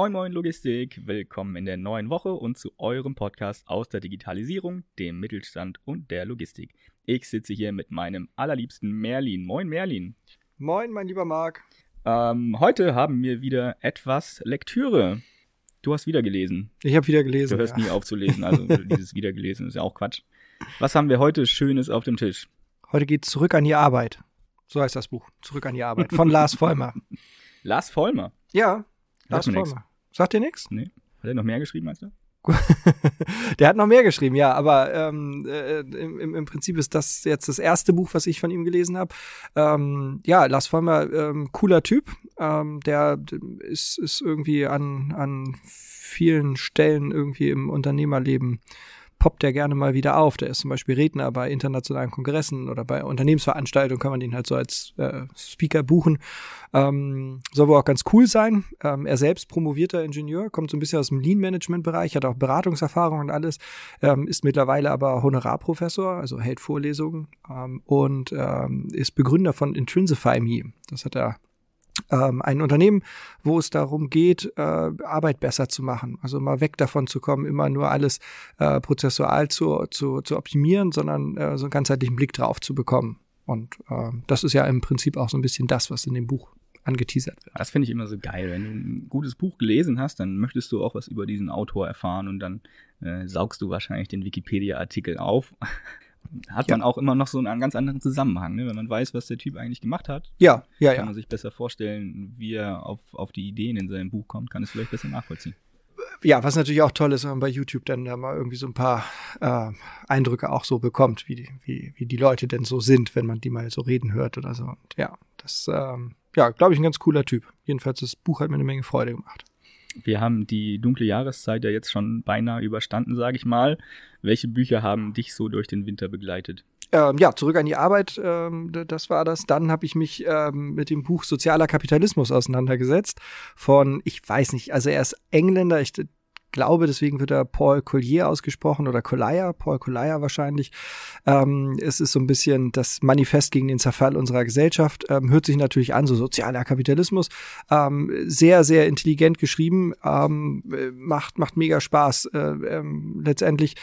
Moin Moin Logistik, willkommen in der neuen Woche und zu eurem Podcast aus der Digitalisierung, dem Mittelstand und der Logistik. Ich sitze hier mit meinem allerliebsten Merlin. Moin Merlin. Moin, mein lieber Marc. Ähm, heute haben wir wieder etwas Lektüre. Du hast wieder gelesen. Ich habe wieder gelesen. Du hörst ja. nie auf zu lesen, also dieses Wiedergelesen ist ja auch Quatsch. Was haben wir heute Schönes auf dem Tisch? Heute geht zurück an die Arbeit. So heißt das Buch. Zurück an die Arbeit. Von Lars Vollmer. Lars Vollmer. Ja, Lars. Vollmer. Sagt dir nichts? Nee. Hat er noch mehr geschrieben als du? Der hat noch mehr geschrieben, ja, aber ähm, äh, im, im- Prinzip ist das jetzt das erste Buch, was ich von ihm gelesen habe. Ähm, ja, Lars Vollmer, ähm, cooler Typ, ähm, der ist, ist irgendwie an, an vielen Stellen irgendwie im Unternehmerleben poppt der gerne mal wieder auf. Der ist zum Beispiel Redner bei internationalen Kongressen oder bei Unternehmensveranstaltungen kann man den halt so als äh, Speaker buchen. Ähm, soll wohl auch ganz cool sein. Ähm, er selbst promovierter Ingenieur, kommt so ein bisschen aus dem Lean-Management-Bereich, hat auch Beratungserfahrung und alles, ähm, ist mittlerweile aber Honorarprofessor, also hält Vorlesungen ähm, und ähm, ist Begründer von Intrinsify Me. Das hat er ähm, ein Unternehmen, wo es darum geht, äh, Arbeit besser zu machen. Also mal weg davon zu kommen, immer nur alles äh, prozessual zu, zu, zu optimieren, sondern äh, so einen ganzheitlichen Blick drauf zu bekommen. Und ähm, das ist ja im Prinzip auch so ein bisschen das, was in dem Buch angeteasert wird. Das finde ich immer so geil. Wenn du ein gutes Buch gelesen hast, dann möchtest du auch was über diesen Autor erfahren und dann äh, saugst du wahrscheinlich den Wikipedia-Artikel auf. Hat Ja. man auch immer noch so einen ganz anderen Zusammenhang, ne? wenn man weiß, was der Typ eigentlich gemacht hat. Ja, ja, Kann man sich besser vorstellen, wie er auf, auf die Ideen in seinem Buch kommt, kann es vielleicht besser nachvollziehen. Ja, was natürlich auch toll ist, wenn man bei YouTube dann da mal irgendwie so ein paar äh, Eindrücke auch so bekommt, wie die, wie, wie die Leute denn so sind, wenn man die mal so reden hört oder so. Und ja, das, ähm, ja, glaube ich, ein ganz cooler Typ. Jedenfalls, das Buch hat mir eine Menge Freude gemacht. Wir haben die dunkle Jahreszeit ja jetzt schon beinahe überstanden, sage ich mal. Welche Bücher haben dich so durch den Winter begleitet? Ähm, ja, zurück an die Arbeit, ähm, das war das. Dann habe ich mich ähm, mit dem Buch Sozialer Kapitalismus auseinandergesetzt von, ich weiß nicht, also er ist Engländer, ich glaube, deswegen wird er Paul Collier ausgesprochen oder Collier, Paul Collier wahrscheinlich. Ähm, es ist so ein bisschen das Manifest gegen den Zerfall unserer Gesellschaft. Ähm, hört sich natürlich an, so sozialer Kapitalismus. Ähm, sehr, sehr intelligent geschrieben, ähm, äh, macht, macht mega Spaß. Äh, ähm, letztendlich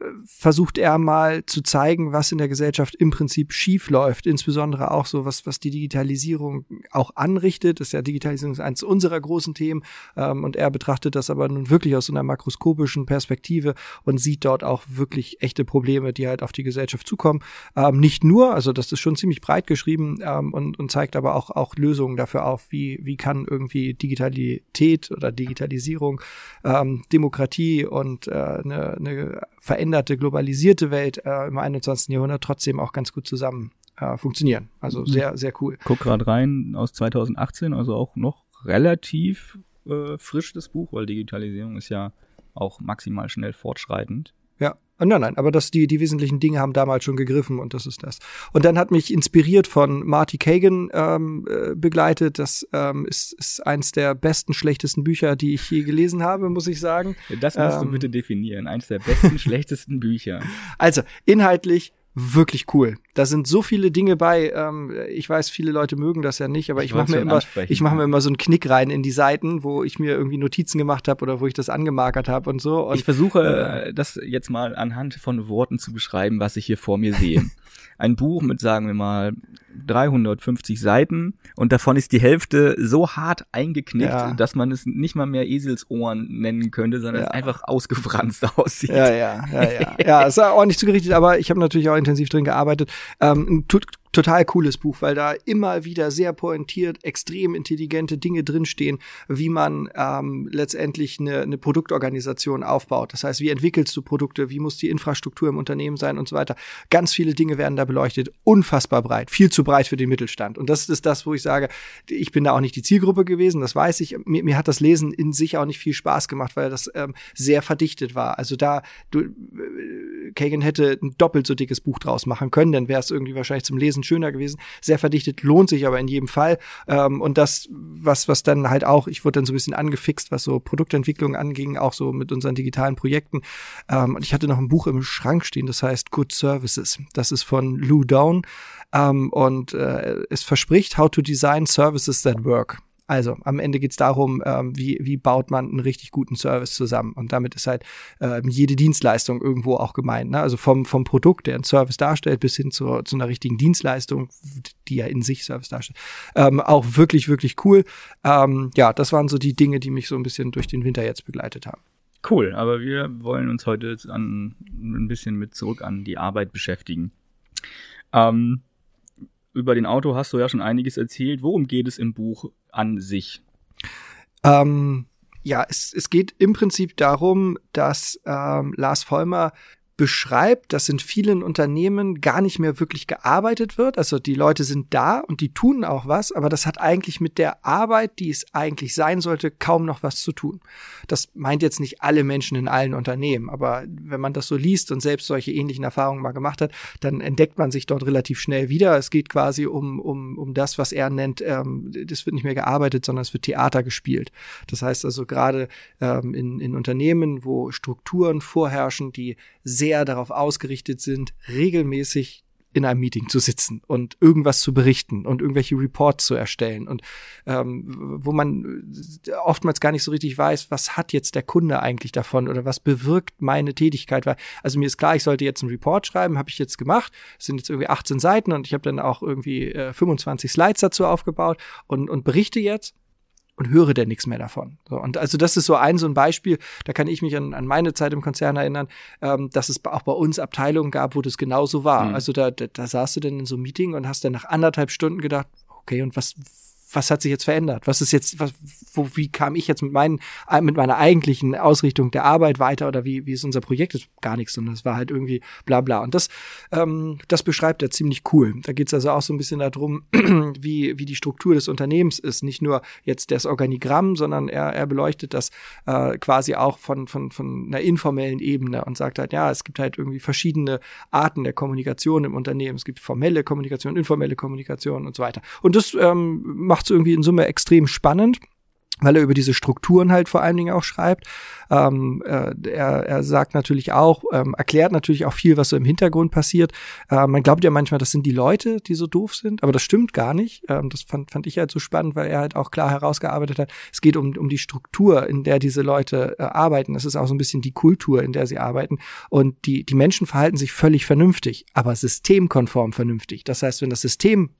äh, versucht er mal zu zeigen, was in der Gesellschaft im Prinzip schief läuft, insbesondere auch so, was, was die Digitalisierung auch anrichtet. Das ist ja Digitalisierung ist eines unserer großen Themen ähm, und er betrachtet das aber nun wirklich aus so einer makroskopischen Perspektive und sieht dort auch wirklich echte Probleme, die halt auf die Gesellschaft zukommen. Ähm, nicht nur, also das ist schon ziemlich breit geschrieben ähm, und, und zeigt aber auch, auch Lösungen dafür auf, wie, wie kann irgendwie Digitalität oder Digitalisierung, ähm, Demokratie und äh, eine, eine veränderte, globalisierte Welt äh, im 21. Jahrhundert trotzdem auch ganz gut zusammen äh, funktionieren. Also sehr, sehr cool. Guck gerade rein aus 2018, also auch noch relativ äh, frisch das Buch, weil Digitalisierung ist ja auch maximal schnell fortschreitend. Ja, Ah, nein, nein, aber das, die, die wesentlichen Dinge haben damals schon gegriffen und das ist das. Und dann hat mich inspiriert von Marty Kagan ähm, äh, begleitet. Das ähm, ist, ist eins der besten, schlechtesten Bücher, die ich je gelesen habe, muss ich sagen. Das musst du Ähm. bitte definieren. Eins der besten, schlechtesten Bücher. Also, inhaltlich wirklich cool. Da sind so viele Dinge bei. Ähm, ich weiß, viele Leute mögen das ja nicht, aber Ich ich, mache mir immer, ich mache mir immer so einen Knick rein in die Seiten, wo ich mir irgendwie Notizen gemacht habe oder wo ich das angemarkert habe und so. Und ich versuche, äh, das jetzt mal anhand von Worten zu beschreiben, was ich hier vor mir sehe. Ein Buch mit, sagen wir mal, 350 Seiten und davon ist die Hälfte so hart eingeknickt, Ja. dass man es nicht mal mehr Eselsohren nennen könnte, sondern Ja. es einfach ausgefranst aussieht. Ja, ja, ja, ja. ja, es war ordentlich zugerichtet, aber ich habe natürlich auch intensiv drin gearbeitet. Ähm, to total cooles Buch, weil da immer wieder sehr pointiert, extrem intelligente Dinge drinstehen, wie man ähm, letztendlich eine, eine Produktorganisation aufbaut. Das heißt, wie entwickelst du Produkte, wie muss die Infrastruktur im Unternehmen sein und so weiter. Ganz viele Dinge werden da beleuchtet, unfassbar breit, viel zu breit für den Mittelstand. Und das ist das, wo ich sage, ich bin da auch nicht die Zielgruppe gewesen, das weiß ich. Mir, mir hat das Lesen in sich auch nicht viel Spaß gemacht, weil das ähm, sehr verdichtet war. Also da, du, äh, Kagan hätte ein doppelt so dickes Buch draus machen können, dann wäre es irgendwie wahrscheinlich zum Lesen schöner gewesen. Sehr verdichtet, lohnt sich aber in jedem Fall. Ähm, und das, was, was dann halt auch, ich wurde dann so ein bisschen angefixt, was so Produktentwicklung anging, auch so mit unseren digitalen Projekten. Ähm, und ich hatte noch ein Buch im Schrank stehen, das heißt Good Services. Das ist von Lou Down. Ähm, und äh, es verspricht How to Design Services That Work. Also am Ende geht's darum, ähm, wie, wie baut man einen richtig guten Service zusammen. Und damit ist halt ähm, jede Dienstleistung irgendwo auch gemeint. Ne? Also vom, vom Produkt, der einen Service darstellt, bis hin zu, zu einer richtigen Dienstleistung, die ja in sich Service darstellt. Ähm, auch wirklich, wirklich cool. Ähm, ja, das waren so die Dinge, die mich so ein bisschen durch den Winter jetzt begleitet haben. Cool, aber wir wollen uns heute an, ein bisschen mit zurück an die Arbeit beschäftigen. Ähm, über den Auto hast du ja schon einiges erzählt. Worum geht es im Buch an sich? Ähm, ja, es, es geht im Prinzip darum, dass ähm, Lars Vollmer beschreibt, dass in vielen Unternehmen gar nicht mehr wirklich gearbeitet wird. Also die Leute sind da und die tun auch was, aber das hat eigentlich mit der Arbeit, die es eigentlich sein sollte, kaum noch was zu tun. Das meint jetzt nicht alle Menschen in allen Unternehmen, aber wenn man das so liest und selbst solche ähnlichen Erfahrungen mal gemacht hat, dann entdeckt man sich dort relativ schnell wieder. Es geht quasi um, um, um das, was er nennt, ähm, das wird nicht mehr gearbeitet, sondern es wird Theater gespielt. Das heißt also gerade ähm, in, in Unternehmen, wo Strukturen vorherrschen, die sehr darauf ausgerichtet sind, regelmäßig in einem Meeting zu sitzen und irgendwas zu berichten und irgendwelche Reports zu erstellen und ähm, wo man oftmals gar nicht so richtig weiß, was hat jetzt der Kunde eigentlich davon oder was bewirkt meine Tätigkeit. Also mir ist klar, ich sollte jetzt einen Report schreiben, habe ich jetzt gemacht. Es sind jetzt irgendwie 18 Seiten und ich habe dann auch irgendwie äh, 25 Slides dazu aufgebaut und, und berichte jetzt und höre dann nichts mehr davon. So, und also das ist so ein so ein Beispiel, da kann ich mich an, an meine Zeit im Konzern erinnern, ähm, dass es auch bei uns Abteilungen gab, wo das genauso war. Mhm. Also da, da, da saßt du dann in so einem Meeting und hast dann nach anderthalb Stunden gedacht, okay, und was, was hat sich jetzt verändert? Was ist jetzt, was, wo, wie kam ich jetzt mit meinen, mit meiner eigentlichen Ausrichtung der Arbeit weiter oder wie, wie ist unser Projekt? Das ist gar nichts, sondern es war halt irgendwie bla bla. Und das, ähm, das beschreibt er ziemlich cool. Da geht es also auch so ein bisschen darum, wie, wie die Struktur des Unternehmens ist. Nicht nur jetzt das Organigramm, sondern er, er beleuchtet das äh, quasi auch von, von, von einer informellen Ebene und sagt halt, ja, es gibt halt irgendwie verschiedene Arten der Kommunikation im Unternehmen. Es gibt formelle Kommunikation, informelle Kommunikation und so weiter. Und das ähm, macht macht es irgendwie in Summe extrem spannend weil er über diese Strukturen halt vor allen Dingen auch schreibt. Ähm, äh, er, er sagt natürlich auch, ähm, erklärt natürlich auch viel, was so im Hintergrund passiert. Äh, man glaubt ja manchmal, das sind die Leute, die so doof sind, aber das stimmt gar nicht. Ähm, das fand, fand ich halt so spannend, weil er halt auch klar herausgearbeitet hat, es geht um, um die Struktur, in der diese Leute äh, arbeiten. Es ist auch so ein bisschen die Kultur, in der sie arbeiten. Und die, die Menschen verhalten sich völlig vernünftig, aber systemkonform vernünftig. Das heißt, wenn das System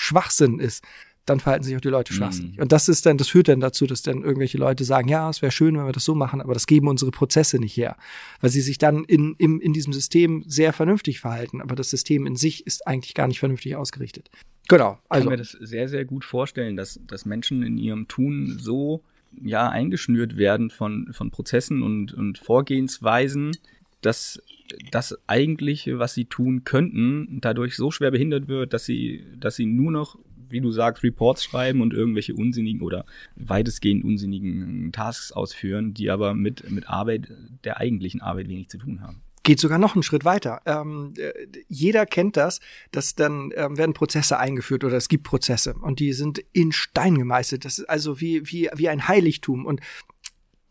Schwachsinn ist, dann verhalten sich auch die Leute schwachsinnig. Mhm. Und das ist dann, das führt dann dazu, dass dann irgendwelche Leute sagen, ja, es wäre schön, wenn wir das so machen, aber das geben unsere Prozesse nicht her. Weil sie sich dann in, in, in diesem System sehr vernünftig verhalten, aber das System in sich ist eigentlich gar nicht vernünftig ausgerichtet. Genau. Also. Ich kann mir das sehr, sehr gut vorstellen, dass, dass Menschen in ihrem Tun so ja eingeschnürt werden von, von Prozessen und, und Vorgehensweisen, dass das eigentliche, was sie tun könnten, dadurch so schwer behindert wird, dass sie, dass sie nur noch wie du sagst, Reports schreiben und irgendwelche unsinnigen oder weitestgehend unsinnigen Tasks ausführen, die aber mit, mit Arbeit, der eigentlichen Arbeit wenig zu tun haben geht sogar noch einen Schritt weiter. Ähm, äh, jeder kennt das, dass dann ähm, werden Prozesse eingeführt oder es gibt Prozesse und die sind in Stein gemeißelt. Das ist also wie, wie, wie ein Heiligtum. Und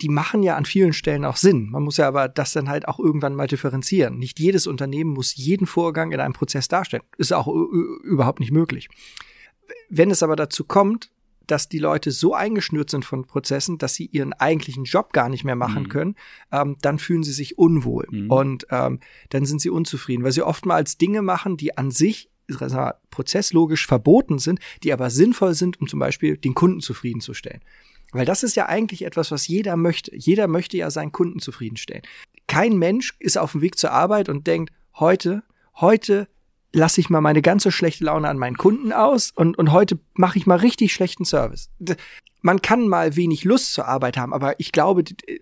die machen ja an vielen Stellen auch Sinn. Man muss ja aber das dann halt auch irgendwann mal differenzieren. Nicht jedes Unternehmen muss jeden Vorgang in einem Prozess darstellen. Ist auch überhaupt nicht möglich. Wenn es aber dazu kommt, dass die Leute so eingeschnürt sind von Prozessen, dass sie ihren eigentlichen Job gar nicht mehr machen mhm. können, ähm, dann fühlen sie sich unwohl mhm. und ähm, dann sind sie unzufrieden, weil sie oftmals Dinge machen, die an sich prozesslogisch verboten sind, die aber sinnvoll sind, um zum Beispiel den Kunden zufriedenzustellen. Weil das ist ja eigentlich etwas, was jeder möchte. Jeder möchte ja seinen Kunden zufriedenstellen. Kein Mensch ist auf dem Weg zur Arbeit und denkt, heute, heute lasse ich mal meine ganze schlechte Laune an meinen Kunden aus und, und heute mache ich mal richtig schlechten Service. Man kann mal wenig Lust zur Arbeit haben, aber ich glaube, äh,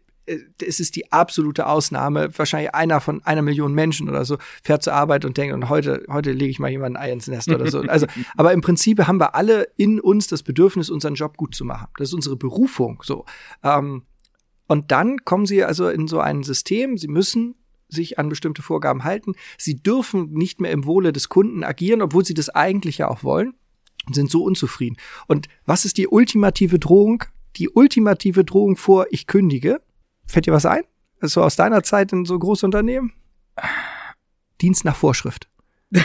es ist die absolute Ausnahme. Wahrscheinlich einer von einer Million Menschen oder so fährt zur Arbeit und denkt, und heute, heute lege ich mal jemanden ein Ei ins Nest oder so. Also, aber im Prinzip haben wir alle in uns das Bedürfnis, unseren Job gut zu machen. Das ist unsere Berufung, so. Ähm, und dann kommen sie also in so ein System, sie müssen sich an bestimmte Vorgaben halten. Sie dürfen nicht mehr im Wohle des Kunden agieren, obwohl sie das eigentlich ja auch wollen und sind so unzufrieden. Und was ist die ultimative Drohung? Die ultimative Drohung vor, ich kündige. Fällt dir was ein? So aus deiner Zeit in so Großunternehmen? Dienst nach Vorschrift.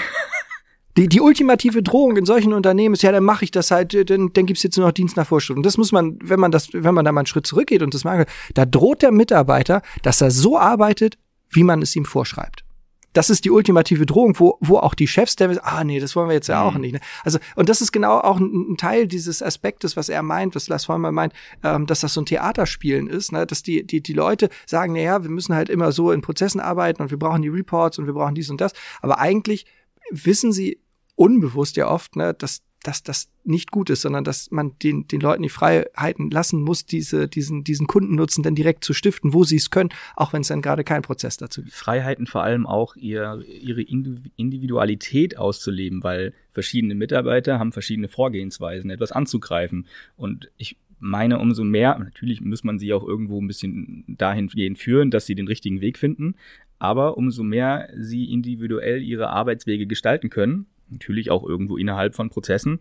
Die, die ultimative Drohung in solchen Unternehmen ist, ja, dann mache ich das halt, dann, dann gibt's jetzt nur noch Dienst nach Vorschrift. Und das muss man, wenn man das, wenn man da mal einen Schritt zurückgeht und das mag, da droht der Mitarbeiter, dass er so arbeitet, wie man es ihm vorschreibt das ist die ultimative Drohung, wo, wo auch die Chefs der ah nee, das wollen wir jetzt ja auch mhm. nicht. Ne? Also und das ist genau auch ein, ein, Teil dieses Aspektes, was er meint, was Lars Vollmer meint, ähm, dass das so ein Theaterspielen ist, ne? dass die die die Leute sagen, na ja, wir müssen halt immer so in Prozessen arbeiten und wir brauchen die Reports und wir brauchen dies und das, aber eigentlich wissen sie unbewusst ja oft, ne, dass dass das nicht gut ist, sondern dass man den, den Leuten die Freiheiten lassen muss, diese, diesen, diesen Kundennutzen dann direkt zu stiften, wo sie es können, auch wenn es dann gerade kein Prozess dazu gibt. Freiheiten vor allem auch ihr, ihre Individualität auszuleben, weil verschiedene Mitarbeiter haben verschiedene Vorgehensweisen, etwas anzugreifen. Und ich meine, umso mehr, natürlich muss man sie auch irgendwo ein bisschen dahingehend führen, dass sie den richtigen Weg finden, aber umso mehr sie individuell ihre Arbeitswege gestalten können, Natürlich auch irgendwo innerhalb von Prozessen.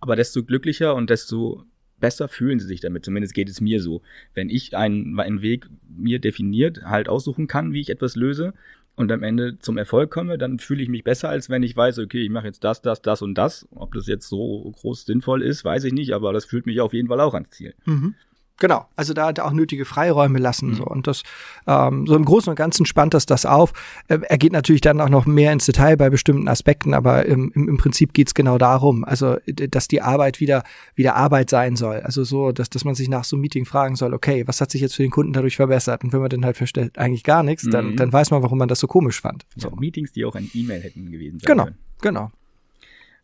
Aber desto glücklicher und desto besser fühlen sie sich damit. Zumindest geht es mir so. Wenn ich einen, einen Weg mir definiert halt aussuchen kann, wie ich etwas löse und am Ende zum Erfolg komme, dann fühle ich mich besser, als wenn ich weiß, okay, ich mache jetzt das, das, das und das. Ob das jetzt so groß sinnvoll ist, weiß ich nicht, aber das führt mich auf jeden Fall auch ans Ziel. Mhm. Genau, also da hat er auch nötige Freiräume lassen. Mhm. So. Und das, ähm, so im Großen und Ganzen spannt das das auf. Äh, er geht natürlich dann auch noch mehr ins Detail bei bestimmten Aspekten, aber im, im, im Prinzip geht's genau darum, also dass die Arbeit wieder, wieder Arbeit sein soll. Also so, dass, dass man sich nach so einem Meeting fragen soll, okay, was hat sich jetzt für den Kunden dadurch verbessert? Und wenn man dann halt feststellt, eigentlich gar nichts, mhm. dann, dann weiß man, warum man das so komisch fand. So. Meetings, die auch ein E-Mail hätten gewesen sein Genau, können. genau.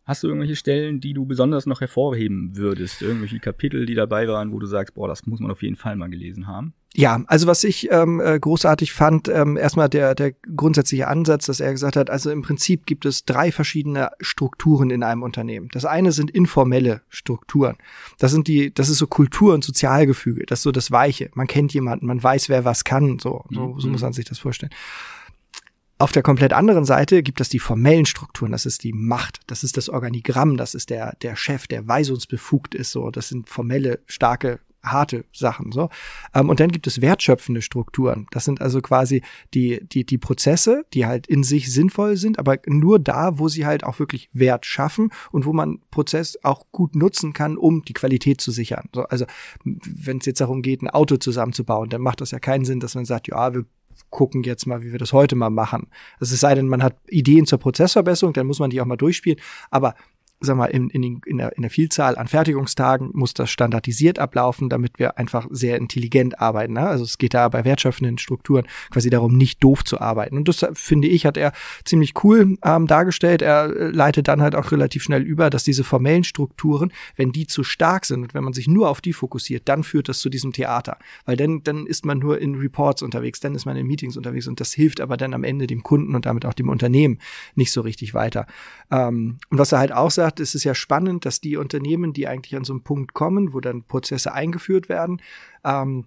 Hast du irgendwelche Stellen, die du besonders noch hervorheben würdest? Irgendwelche Kapitel, die dabei waren, wo du sagst, boah, das muss man auf jeden Fall mal gelesen haben? Ja, also was ich ähm, äh, großartig fand, ähm, erstmal der, der grundsätzliche Ansatz, dass er gesagt hat, also im Prinzip gibt es drei verschiedene Strukturen in einem Unternehmen. Das eine sind informelle Strukturen. Das sind die, das ist so Kultur und Sozialgefüge, das ist so das Weiche. Man kennt jemanden, man weiß, wer was kann, so, so, so muss mhm. man sich das vorstellen. Auf der komplett anderen Seite gibt es die formellen Strukturen, das ist die Macht, das ist das Organigramm, das ist der, der Chef, der weisungsbefugt ist, so, das sind formelle, starke, harte Sachen, so. Ähm, und dann gibt es wertschöpfende Strukturen. Das sind also quasi die, die, die Prozesse, die halt in sich sinnvoll sind, aber nur da, wo sie halt auch wirklich Wert schaffen und wo man Prozess auch gut nutzen kann, um die Qualität zu sichern. So, also, wenn es jetzt darum geht, ein Auto zusammenzubauen, dann macht das ja keinen Sinn, dass man sagt, ja, wir gucken jetzt mal, wie wir das heute mal machen. Es sei denn, man hat Ideen zur Prozessverbesserung, dann muss man die auch mal durchspielen. Aber sag mal, in, in, in, der, in der Vielzahl an Fertigungstagen muss das standardisiert ablaufen, damit wir einfach sehr intelligent arbeiten. Ne? Also es geht da bei wertschöpfenden Strukturen quasi darum, nicht doof zu arbeiten. Und das, finde ich, hat er ziemlich cool ähm, dargestellt. Er äh, leitet dann halt auch relativ schnell über, dass diese formellen Strukturen, wenn die zu stark sind und wenn man sich nur auf die fokussiert, dann führt das zu diesem Theater. Weil dann, dann ist man nur in Reports unterwegs, dann ist man in Meetings unterwegs und das hilft aber dann am Ende dem Kunden und damit auch dem Unternehmen nicht so richtig weiter. Ähm, und was er halt auch sagt, gesagt, es ist ja spannend, dass die Unternehmen, die eigentlich an so einen Punkt kommen, wo dann Prozesse eingeführt werden, ähm,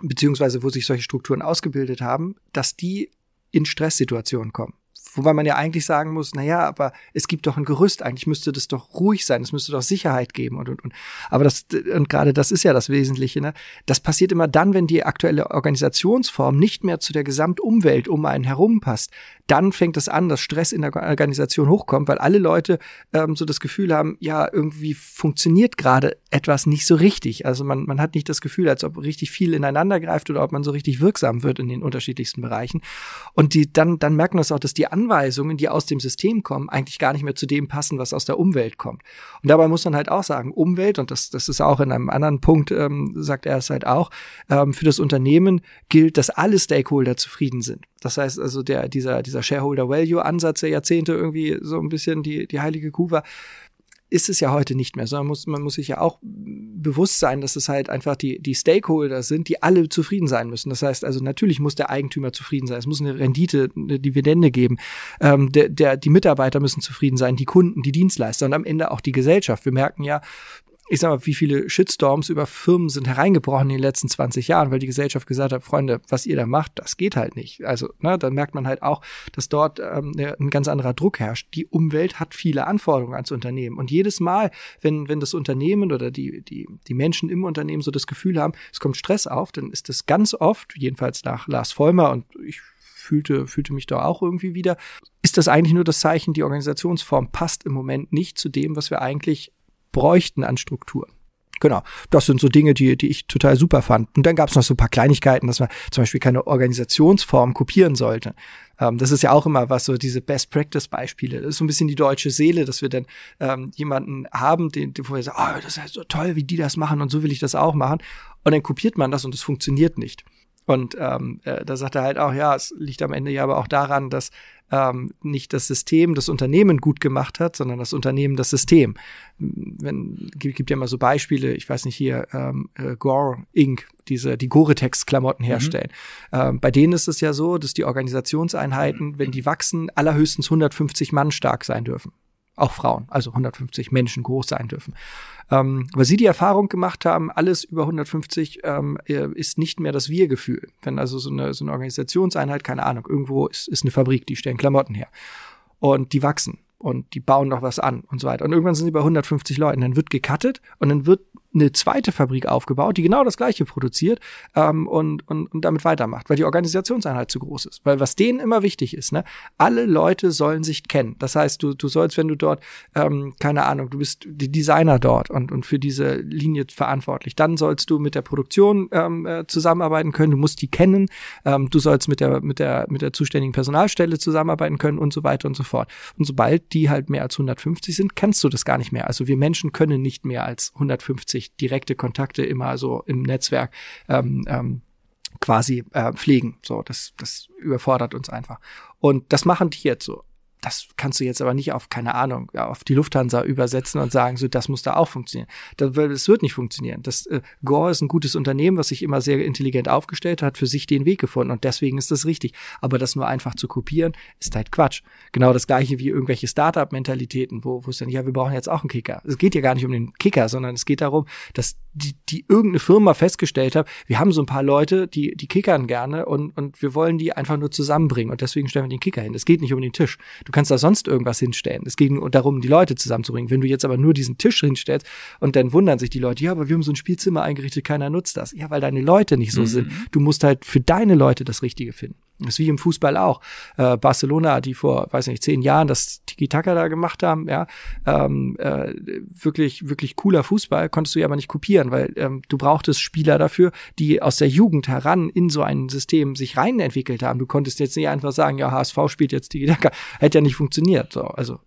beziehungsweise wo sich solche Strukturen ausgebildet haben, dass die in Stresssituationen kommen. Wobei man ja eigentlich sagen muss, na ja, aber es gibt doch ein Gerüst, eigentlich müsste das doch ruhig sein, es müsste doch Sicherheit geben und, und, und. Aber das, und gerade das ist ja das Wesentliche, ne? Das passiert immer dann, wenn die aktuelle Organisationsform nicht mehr zu der Gesamtumwelt um einen herum passt dann fängt es an, dass Stress in der Organisation hochkommt, weil alle Leute ähm, so das Gefühl haben, ja, irgendwie funktioniert gerade etwas nicht so richtig. Also man, man hat nicht das Gefühl, als ob richtig viel ineinander greift oder ob man so richtig wirksam wird in den unterschiedlichsten Bereichen. Und die, dann, dann merken es auch, dass die Anweisungen, die aus dem System kommen, eigentlich gar nicht mehr zu dem passen, was aus der Umwelt kommt. Und dabei muss man halt auch sagen, Umwelt, und das, das ist auch in einem anderen Punkt, ähm, sagt er es halt auch, ähm, für das Unternehmen gilt, dass alle Stakeholder zufrieden sind. Das heißt also, der, dieser, dieser Shareholder Value Ansatz der Jahrzehnte irgendwie so ein bisschen die, die heilige Kuh war, ist es ja heute nicht mehr, sondern muss, man muss sich ja auch bewusst sein, dass es halt einfach die, die Stakeholder sind, die alle zufrieden sein müssen. Das heißt also, natürlich muss der Eigentümer zufrieden sein. Es muss eine Rendite, eine Dividende geben. Ähm, der, der, die Mitarbeiter müssen zufrieden sein, die Kunden, die Dienstleister und am Ende auch die Gesellschaft. Wir merken ja, ich sag mal, wie viele Shitstorms über Firmen sind hereingebrochen in den letzten 20 Jahren, weil die Gesellschaft gesagt hat, Freunde, was ihr da macht, das geht halt nicht. Also, ne, dann merkt man halt auch, dass dort ähm, ein ganz anderer Druck herrscht. Die Umwelt hat viele Anforderungen ans Unternehmen. Und jedes Mal, wenn, wenn das Unternehmen oder die, die, die Menschen im Unternehmen so das Gefühl haben, es kommt Stress auf, dann ist das ganz oft, jedenfalls nach Lars Vollmer und ich fühlte, fühlte mich da auch irgendwie wieder. Ist das eigentlich nur das Zeichen, die Organisationsform passt im Moment nicht zu dem, was wir eigentlich bräuchten an Strukturen? Genau, das sind so Dinge, die, die ich total super fand. Und dann gab es noch so ein paar Kleinigkeiten, dass man zum Beispiel keine Organisationsform kopieren sollte. Ähm, das ist ja auch immer was, so diese Best-Practice-Beispiele. Das ist so ein bisschen die deutsche Seele, dass wir dann ähm, jemanden haben, den, wo wir sagen, oh, das ist so toll, wie die das machen und so will ich das auch machen. Und dann kopiert man das und es funktioniert nicht. Und ähm, äh, da sagt er halt auch, ja, es liegt am Ende ja aber auch daran, dass ähm, nicht das System das Unternehmen gut gemacht hat, sondern das Unternehmen das System. Wenn, gibt, gibt ja immer so Beispiele, ich weiß nicht hier, ähm, äh, Gore Inc., diese, die Gore-Tex-Klamotten mhm. herstellen. Mhm. Ähm, bei denen ist es ja so, dass die Organisationseinheiten, wenn die wachsen, allerhöchstens 150 Mann stark sein dürfen. Auch Frauen, also 150 Menschen groß sein dürfen. Ähm, weil sie die Erfahrung gemacht haben, alles über 150 ähm, äh, ist nicht mehr das Wir-Gefühl. Wenn also so eine, so eine Organisationseinheit, keine Ahnung, irgendwo ist, ist eine Fabrik, die stellen Klamotten her. Und die wachsen und die bauen noch was an und so weiter. Und irgendwann sind sie bei 150 Leuten. Dann wird gecuttet und dann wird eine zweite Fabrik aufgebaut, die genau das gleiche produziert ähm, und, und, und damit weitermacht, weil die Organisationseinheit zu groß ist. Weil was denen immer wichtig ist, ne, alle Leute sollen sich kennen. Das heißt, du, du sollst, wenn du dort, ähm, keine Ahnung, du bist die Designer dort und, und für diese Linie verantwortlich, dann sollst du mit der Produktion ähm, äh, zusammenarbeiten können, du musst die kennen, ähm, du sollst mit der, mit der, mit der zuständigen Personalstelle zusammenarbeiten können und so weiter und so fort. Und sobald die halt mehr als 150 sind, kennst du das gar nicht mehr. Also wir Menschen können nicht mehr als 150 sich direkte Kontakte immer so im Netzwerk ähm, ähm, quasi äh, pflegen. So, das, das überfordert uns einfach. Und das machen die jetzt so das kannst du jetzt aber nicht auf, keine Ahnung, auf die Lufthansa übersetzen und sagen, so, das muss da auch funktionieren. Das, wird nicht funktionieren. Das, äh, Gore ist ein gutes Unternehmen, was sich immer sehr intelligent aufgestellt hat, für sich den Weg gefunden und deswegen ist das richtig. Aber das nur einfach zu kopieren, ist halt Quatsch. Genau das gleiche wie irgendwelche Startup-Mentalitäten, wo, wo es dann, ja, wir brauchen jetzt auch einen Kicker. Es geht ja gar nicht um den Kicker, sondern es geht darum, dass die, die irgendeine Firma festgestellt hat, wir haben so ein paar Leute, die, die kickern gerne und, und wir wollen die einfach nur zusammenbringen und deswegen stellen wir den Kicker hin. Es geht nicht um den Tisch. Du kannst da sonst irgendwas hinstellen. Es ging darum, die Leute zusammenzubringen. Wenn du jetzt aber nur diesen Tisch hinstellst und dann wundern sich die Leute, ja, aber wir haben so ein Spielzimmer eingerichtet, keiner nutzt das. Ja, weil deine Leute nicht so mhm. sind. Du musst halt für deine Leute das Richtige finden. Das ist wie im Fußball auch. Äh, Barcelona, die vor, weiß nicht, zehn Jahren das Tiki-Taka da gemacht haben, ja, ähm, äh, wirklich, wirklich cooler Fußball, konntest du ja aber nicht kopieren, weil ähm, du brauchtest Spieler dafür, die aus der Jugend heran in so ein System sich rein entwickelt haben. Du konntest jetzt nicht einfach sagen, ja, HSV spielt jetzt Tiki-Taka. Hätte ja nicht funktioniert. So, also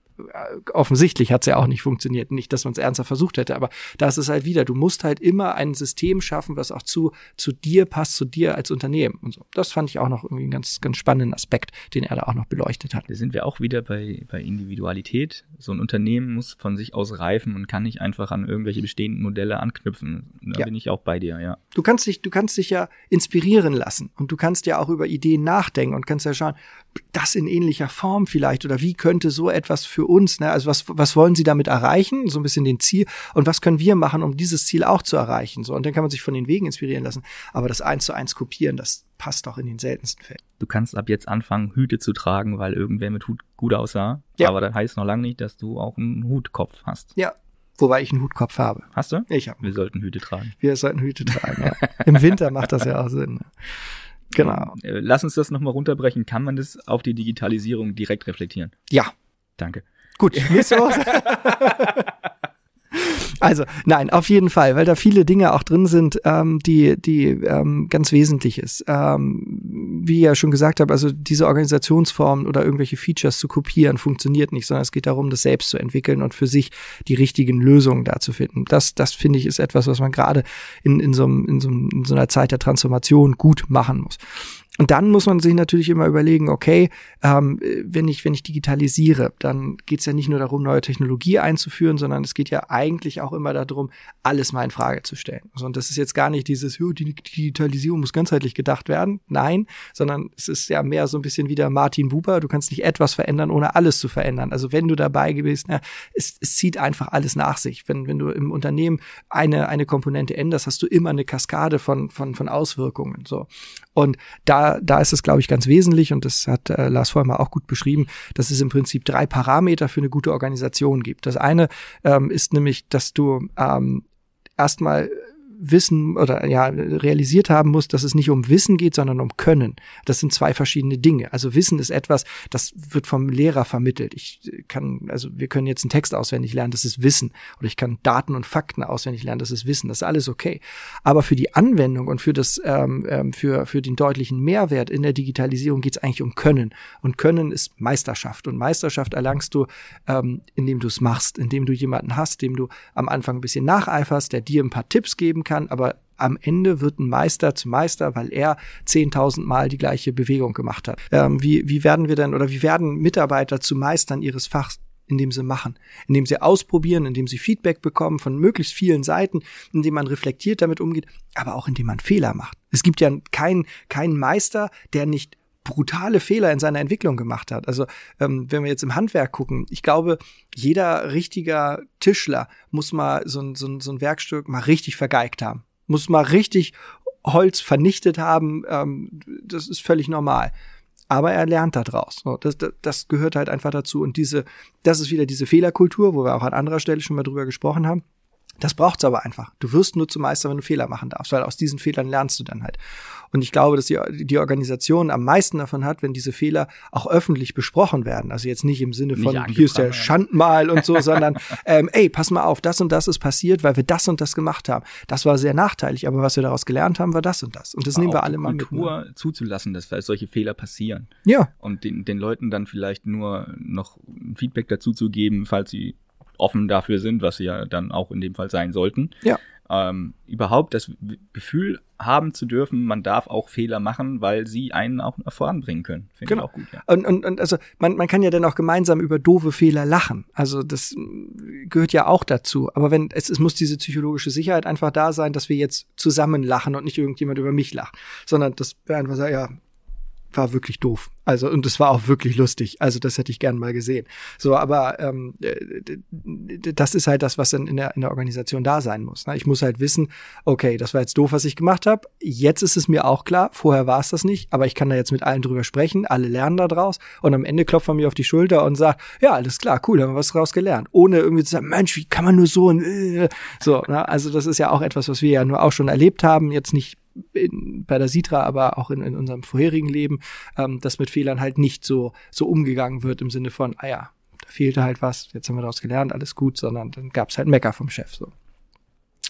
offensichtlich hat es ja auch nicht funktioniert. Nicht, dass man es ernsthaft versucht hätte, aber da ist es halt wieder, du musst halt immer ein System schaffen, was auch zu, zu dir passt, zu dir als Unternehmen und so. Das fand ich auch noch irgendwie einen ganz, ganz spannenden Aspekt, den er da auch noch beleuchtet hat. Da sind wir auch wieder bei, bei Individualität. So ein Unternehmen muss von sich aus reifen und kann nicht einfach an irgendwelche bestehenden Modelle anknüpfen. Da ja. bin ich auch bei dir, ja. Du kannst dich, du kannst dich ja inspirieren lassen und du kannst ja auch über Ideen nachdenken und kannst ja schauen, das in ähnlicher Form vielleicht oder wie könnte so etwas für uns, ne? also was, was wollen sie damit erreichen, so ein bisschen den Ziel und was können wir machen, um dieses Ziel auch zu erreichen, so und dann kann man sich von den Wegen inspirieren lassen, aber das eins zu eins kopieren, das passt doch in den seltensten Fällen. Du kannst ab jetzt anfangen, Hüte zu tragen, weil irgendwer mit Hut gut aussah, ja. aber das heißt noch lange nicht, dass du auch einen Hutkopf hast. Ja, Wobei ich einen Hutkopf habe. Hast du? Ich habe. Wir sollten Hüte tragen. Wir sollten Hüte tragen, ja. Im Winter macht das ja auch Sinn. Ne? Genau. Äh, lass uns das nochmal runterbrechen. Kann man das auf die Digitalisierung direkt reflektieren? Ja. Danke. Gut. Also, nein, auf jeden Fall, weil da viele Dinge auch drin sind, ähm, die, die ähm, ganz wesentlich ist. Ähm, wie ich ja schon gesagt habe, also diese Organisationsformen oder irgendwelche Features zu kopieren, funktioniert nicht, sondern es geht darum, das selbst zu entwickeln und für sich die richtigen Lösungen da zu finden. Das, das finde ich, ist etwas, was man gerade in, in, so, in, so, in so einer Zeit der Transformation gut machen muss. Und dann muss man sich natürlich immer überlegen, okay, ähm, wenn ich wenn ich digitalisiere, dann geht es ja nicht nur darum, neue Technologie einzuführen, sondern es geht ja eigentlich auch immer darum, alles mal in Frage zu stellen. Also, und das ist jetzt gar nicht dieses, oh, die Digitalisierung muss ganzheitlich gedacht werden, nein, sondern es ist ja mehr so ein bisschen wie der Martin Buber. Du kannst nicht etwas verändern, ohne alles zu verändern. Also wenn du dabei bist, na, es, es zieht einfach alles nach sich. Wenn wenn du im Unternehmen eine eine Komponente änderst, hast du immer eine Kaskade von von von Auswirkungen. So und da, da ist es, glaube ich, ganz wesentlich, und das hat äh, Lars Vollmer auch gut beschrieben, dass es im Prinzip drei Parameter für eine gute Organisation gibt. Das eine ähm, ist nämlich, dass du ähm, erstmal wissen oder ja realisiert haben muss, dass es nicht um Wissen geht, sondern um Können. Das sind zwei verschiedene Dinge. Also Wissen ist etwas, das wird vom Lehrer vermittelt. Ich kann, also wir können jetzt einen Text auswendig lernen, das ist Wissen. Oder ich kann Daten und Fakten auswendig lernen, das ist Wissen. Das ist alles okay. Aber für die Anwendung und für das, ähm, ähm für, für den deutlichen Mehrwert in der Digitalisierung geht es eigentlich um Können. Und Können ist Meisterschaft. Und Meisterschaft erlangst du, ähm, indem du es machst, indem du jemanden hast, dem du am Anfang ein bisschen nacheiferst, der dir ein paar Tipps geben kann, aber am Ende wird ein Meister zum Meister, weil er 10.000 Mal die gleiche Bewegung gemacht hat. Ähm, wie, wie werden wir denn oder wie werden Mitarbeiter zu Meistern ihres Fachs? indem sie machen, indem sie ausprobieren, indem sie Feedback bekommen von möglichst vielen Seiten, indem man reflektiert damit umgeht, aber auch indem man Fehler macht. Es gibt ja keinen keinen Meister, der nicht brutale Fehler in seiner Entwicklung gemacht hat. Also ähm, wenn wir jetzt im Handwerk gucken, ich glaube, jeder richtiger Tischler muss mal so ein, so ein, so ein Werkstück mal richtig vergeigt haben. Muss mal richtig Holz vernichtet haben. Ähm, das ist völlig normal. Aber er lernt da draus. So, das, das, das gehört halt einfach dazu. Und diese, das ist wieder diese Fehlerkultur, wo wir auch an anderer Stelle schon mal drüber gesprochen haben. Das braucht's aber einfach. Du wirst nur zum Meister, wenn du Fehler machen darfst, weil aus diesen Fehlern lernst du dann halt. Und ich glaube, dass die, die Organisation am meisten davon hat, wenn diese Fehler auch öffentlich besprochen werden. Also jetzt nicht im Sinne von, hier ist der Schandmal und so, sondern, ähm, ey, pass mal auf, das und das ist passiert, weil wir das und das gemacht haben. Das war sehr nachteilig, aber was wir daraus gelernt haben, war das und das. Und das aber nehmen wir alle mal mit. Kultur ne? zuzulassen, dass solche Fehler passieren. Ja. Und den, den Leuten dann vielleicht nur noch Feedback dazu zu geben, falls sie offen dafür sind, was sie ja dann auch in dem Fall sein sollten. Ja. Ähm, überhaupt das Gefühl haben zu dürfen, man darf auch Fehler machen, weil sie einen auch voranbringen können. Finde genau. ich auch gut, ja. Und, und, und also man, man kann ja dann auch gemeinsam über doofe Fehler lachen. Also das gehört ja auch dazu. Aber wenn es, es muss diese psychologische Sicherheit einfach da sein, dass wir jetzt zusammen lachen und nicht irgendjemand über mich lacht, sondern das wäre einfach sagen, ja, war wirklich doof. Also, und es war auch wirklich lustig. Also, das hätte ich gern mal gesehen. So, aber ähm, das ist halt das, was dann in der, in der Organisation da sein muss. Ne? Ich muss halt wissen, okay, das war jetzt doof, was ich gemacht habe. Jetzt ist es mir auch klar, vorher war es das nicht, aber ich kann da jetzt mit allen drüber sprechen, alle lernen da draus und am Ende klopft man mir auf die Schulter und sagt, ja, alles klar, cool, haben wir was draus gelernt. Ohne irgendwie zu sagen, Mensch, wie kann man nur so und äh, so, ne? Also, das ist ja auch etwas, was wir ja nur auch schon erlebt haben, jetzt nicht in, bei der Sitra, aber auch in, in unserem vorherigen Leben, ähm, dass mit Fehlern halt nicht so, so umgegangen wird im Sinne von, ah ja, da fehlte halt was, jetzt haben wir daraus gelernt, alles gut, sondern dann gab es halt Mecker vom Chef so.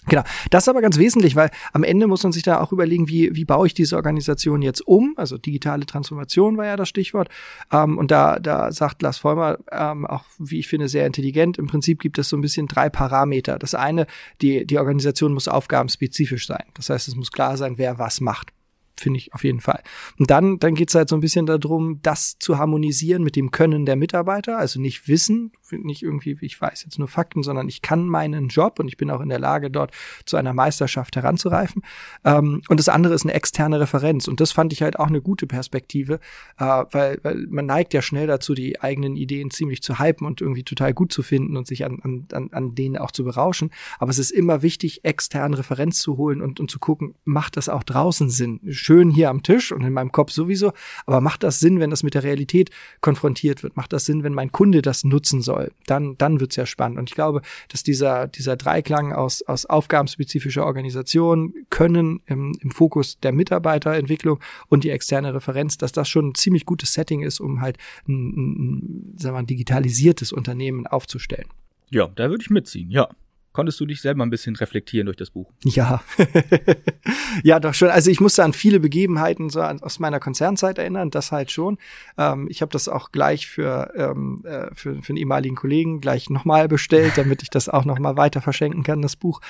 Genau. Das ist aber ganz wesentlich, weil am Ende muss man sich da auch überlegen, wie, wie baue ich diese Organisation jetzt um? Also digitale Transformation war ja das Stichwort. Ähm, und da, da sagt Lars Vollmer ähm, auch, wie ich finde, sehr intelligent. Im Prinzip gibt es so ein bisschen drei Parameter. Das eine, die, die Organisation muss aufgabenspezifisch sein. Das heißt, es muss klar sein, wer was macht finde ich auf jeden Fall. Und dann, dann geht's halt so ein bisschen darum, das zu harmonisieren mit dem Können der Mitarbeiter, also nicht Wissen, nicht irgendwie, ich weiß jetzt nur Fakten, sondern ich kann meinen Job und ich bin auch in der Lage, dort zu einer Meisterschaft heranzureifen. Ähm, und das andere ist eine externe Referenz. Und das fand ich halt auch eine gute Perspektive, äh, weil, weil man neigt ja schnell dazu, die eigenen Ideen ziemlich zu hypen und irgendwie total gut zu finden und sich an, an, an denen auch zu berauschen. Aber es ist immer wichtig, externe Referenz zu holen und, und zu gucken, macht das auch draußen Sinn? Schön hier am Tisch und in meinem Kopf sowieso, aber macht das Sinn, wenn das mit der Realität konfrontiert wird? Macht das Sinn, wenn mein Kunde das nutzen soll? Dann, dann wird's ja spannend. Und ich glaube, dass dieser, dieser Dreiklang aus, aus aufgabenspezifischer Organisation, Können im, im Fokus der Mitarbeiterentwicklung und die externe Referenz, dass das schon ein ziemlich gutes Setting ist, um halt ein, ein, sagen wir, ein digitalisiertes Unternehmen aufzustellen. Ja, da würde ich mitziehen, ja konntest du dich selber ein bisschen reflektieren durch das Buch? Ja, ja, doch schon. Also ich musste an viele Begebenheiten so aus meiner Konzernzeit erinnern, das halt schon. Ähm, ich habe das auch gleich für, ähm, äh, für, für einen ehemaligen Kollegen gleich nochmal bestellt, damit ich das auch nochmal weiter verschenken kann, das Buch.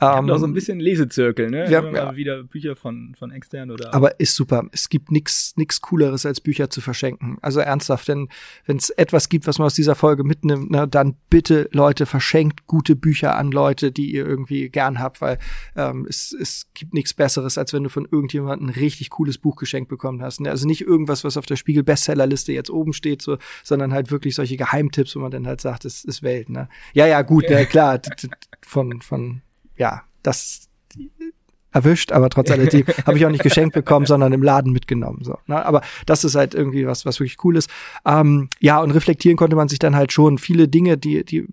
Ähm, auch so ein bisschen Lesezirkel, ne? Ja, ja. wieder Bücher von, von extern oder. Aber ist super. Es gibt nichts nix Cooleres, als Bücher zu verschenken. Also ernsthaft, denn wenn es etwas gibt, was man aus dieser Folge mitnimmt, ne, dann bitte Leute verschenkt gute Bücher an Leute, die ihr irgendwie gern habt, weil ähm, es, es gibt nichts Besseres, als wenn du von irgendjemandem ein richtig cooles Buch geschenkt bekommen hast. Ne? Also nicht irgendwas, was auf der Spiegel Bestsellerliste jetzt oben steht, so, sondern halt wirklich solche Geheimtipps, wo man dann halt sagt, es ist Welt. Ne? Ja, ja, gut, ja, klar, von, von, ja, das erwischt, aber trotz alledem habe ich auch nicht geschenkt bekommen, sondern im Laden mitgenommen. So, ne? Aber das ist halt irgendwie was, was wirklich cool ist. Ähm, ja, und reflektieren konnte man sich dann halt schon viele Dinge, die, die,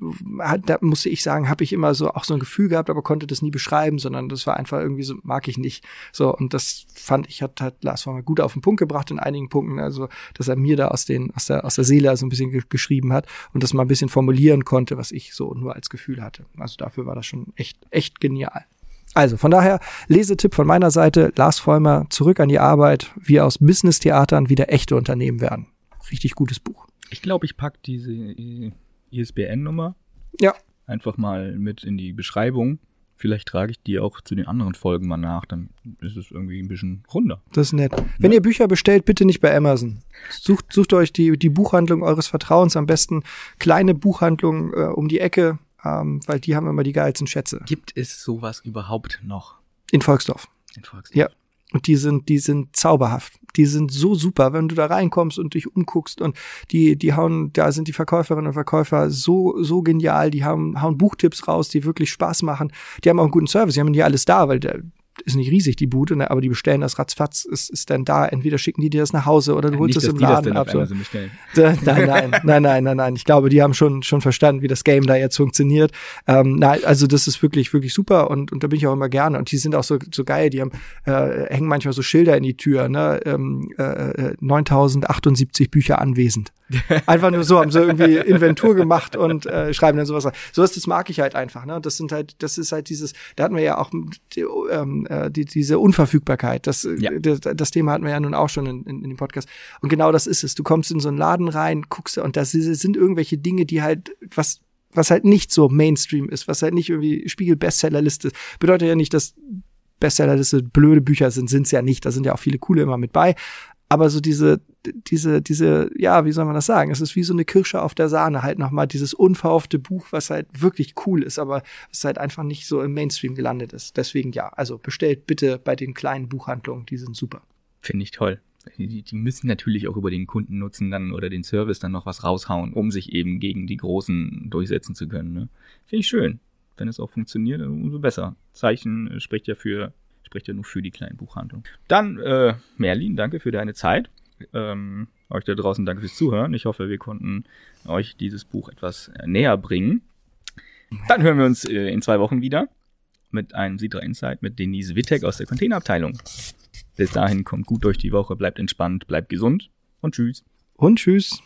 da musste ich sagen, habe ich immer so auch so ein Gefühl gehabt, aber konnte das nie beschreiben, sondern das war einfach irgendwie so, mag ich nicht. So, und das fand ich, hat, hat Lars mal gut auf den Punkt gebracht in einigen Punkten, also, dass er mir da aus den, aus der, aus der Seele so ein bisschen ge geschrieben hat und das mal ein bisschen formulieren konnte, was ich so nur als Gefühl hatte. Also dafür war das schon echt, echt genial. Also von daher, Lesetipp von meiner Seite, Lars Vollmer, zurück an die Arbeit, wie aus Business-Theatern wieder echte Unternehmen werden. Richtig gutes Buch. Ich glaube, ich pack diese ISBN-Nummer ja. einfach mal mit in die Beschreibung. Vielleicht trage ich die auch zu den anderen Folgen mal nach, dann ist es irgendwie ein bisschen runder. Das ist nett. Wenn ja. ihr Bücher bestellt, bitte nicht bei Amazon. Sucht, sucht euch die, die Buchhandlung eures Vertrauens, am besten kleine Buchhandlungen äh, um die Ecke, ähm, weil die haben immer die geilsten Schätze. Gibt es sowas überhaupt noch? In Volksdorf. In Volksdorf. Ja. Und die sind, die sind zauberhaft. Die sind so super, wenn du da reinkommst und dich umguckst und die, die hauen, da sind die Verkäuferinnen und Verkäufer so, so genial. Die haben, hauen Buchtipps raus, die wirklich Spaß machen. Die haben auch einen guten Service. Die haben nicht alles da, weil der, ist nicht riesig, die Bude, ne, aber die bestellen das ratzfatz, ist, ist dann da. Entweder schicken die dir das nach Hause oder du holst es im Laden ab. So. nein, nein, nein, nein, nein, nein. Ich glaube, die haben schon, schon verstanden, wie das Game da jetzt funktioniert. Ähm, nein, also das ist wirklich, wirklich super und, und da bin ich auch immer gerne. Und die sind auch so, so geil, die haben, äh, hängen manchmal so Schilder in die Tür, ne, ähm, äh, 9078 äh, Bücher anwesend. Einfach nur so, haben sie irgendwie Inventur gemacht und äh, schreiben dann sowas. Sowas, das mag ich halt einfach, ne. Das sind halt, das ist halt dieses, da hatten wir ja auch die, ähm, äh, die, diese Unverfügbarkeit. Das, ja. das, das Thema hatten wir ja nun auch schon in, in, in dem Podcast. Und genau das ist es. Du kommst in so einen Laden rein, guckst und das sind irgendwelche Dinge, die halt was was halt nicht so Mainstream ist, was halt nicht irgendwie Spiegel Bestsellerliste ist. Bedeutet ja nicht, dass Bestsellerliste blöde Bücher sind, sind's ja nicht. Da sind ja auch viele coole immer mit bei. Aber so diese, diese, diese, ja, wie soll man das sagen? Es ist wie so eine Kirsche auf der Sahne, halt nochmal dieses unverhoffte Buch, was halt wirklich cool ist, aber es halt einfach nicht so im Mainstream gelandet ist. Deswegen ja, also bestellt bitte bei den kleinen Buchhandlungen, die sind super. Finde ich toll. Die, die müssen natürlich auch über den Kundennutzen dann oder den Service dann noch was raushauen, um sich eben gegen die Großen durchsetzen zu können. Ne? Finde ich schön. Wenn es auch funktioniert, umso besser. Zeichen spricht ja für spricht ja nur für die kleinen Buchhandlungen. Dann, äh, Merlin, danke für deine Zeit. Ähm, euch da draußen danke fürs Zuhören. Ich hoffe, wir konnten euch dieses Buch etwas äh, näher bringen. Dann hören wir uns äh, in zwei Wochen wieder mit einem Sidra Insight mit Denise Wittek aus der Containerabteilung. Bis dahin kommt gut durch die Woche, bleibt entspannt, bleibt gesund und tschüss. Und tschüss.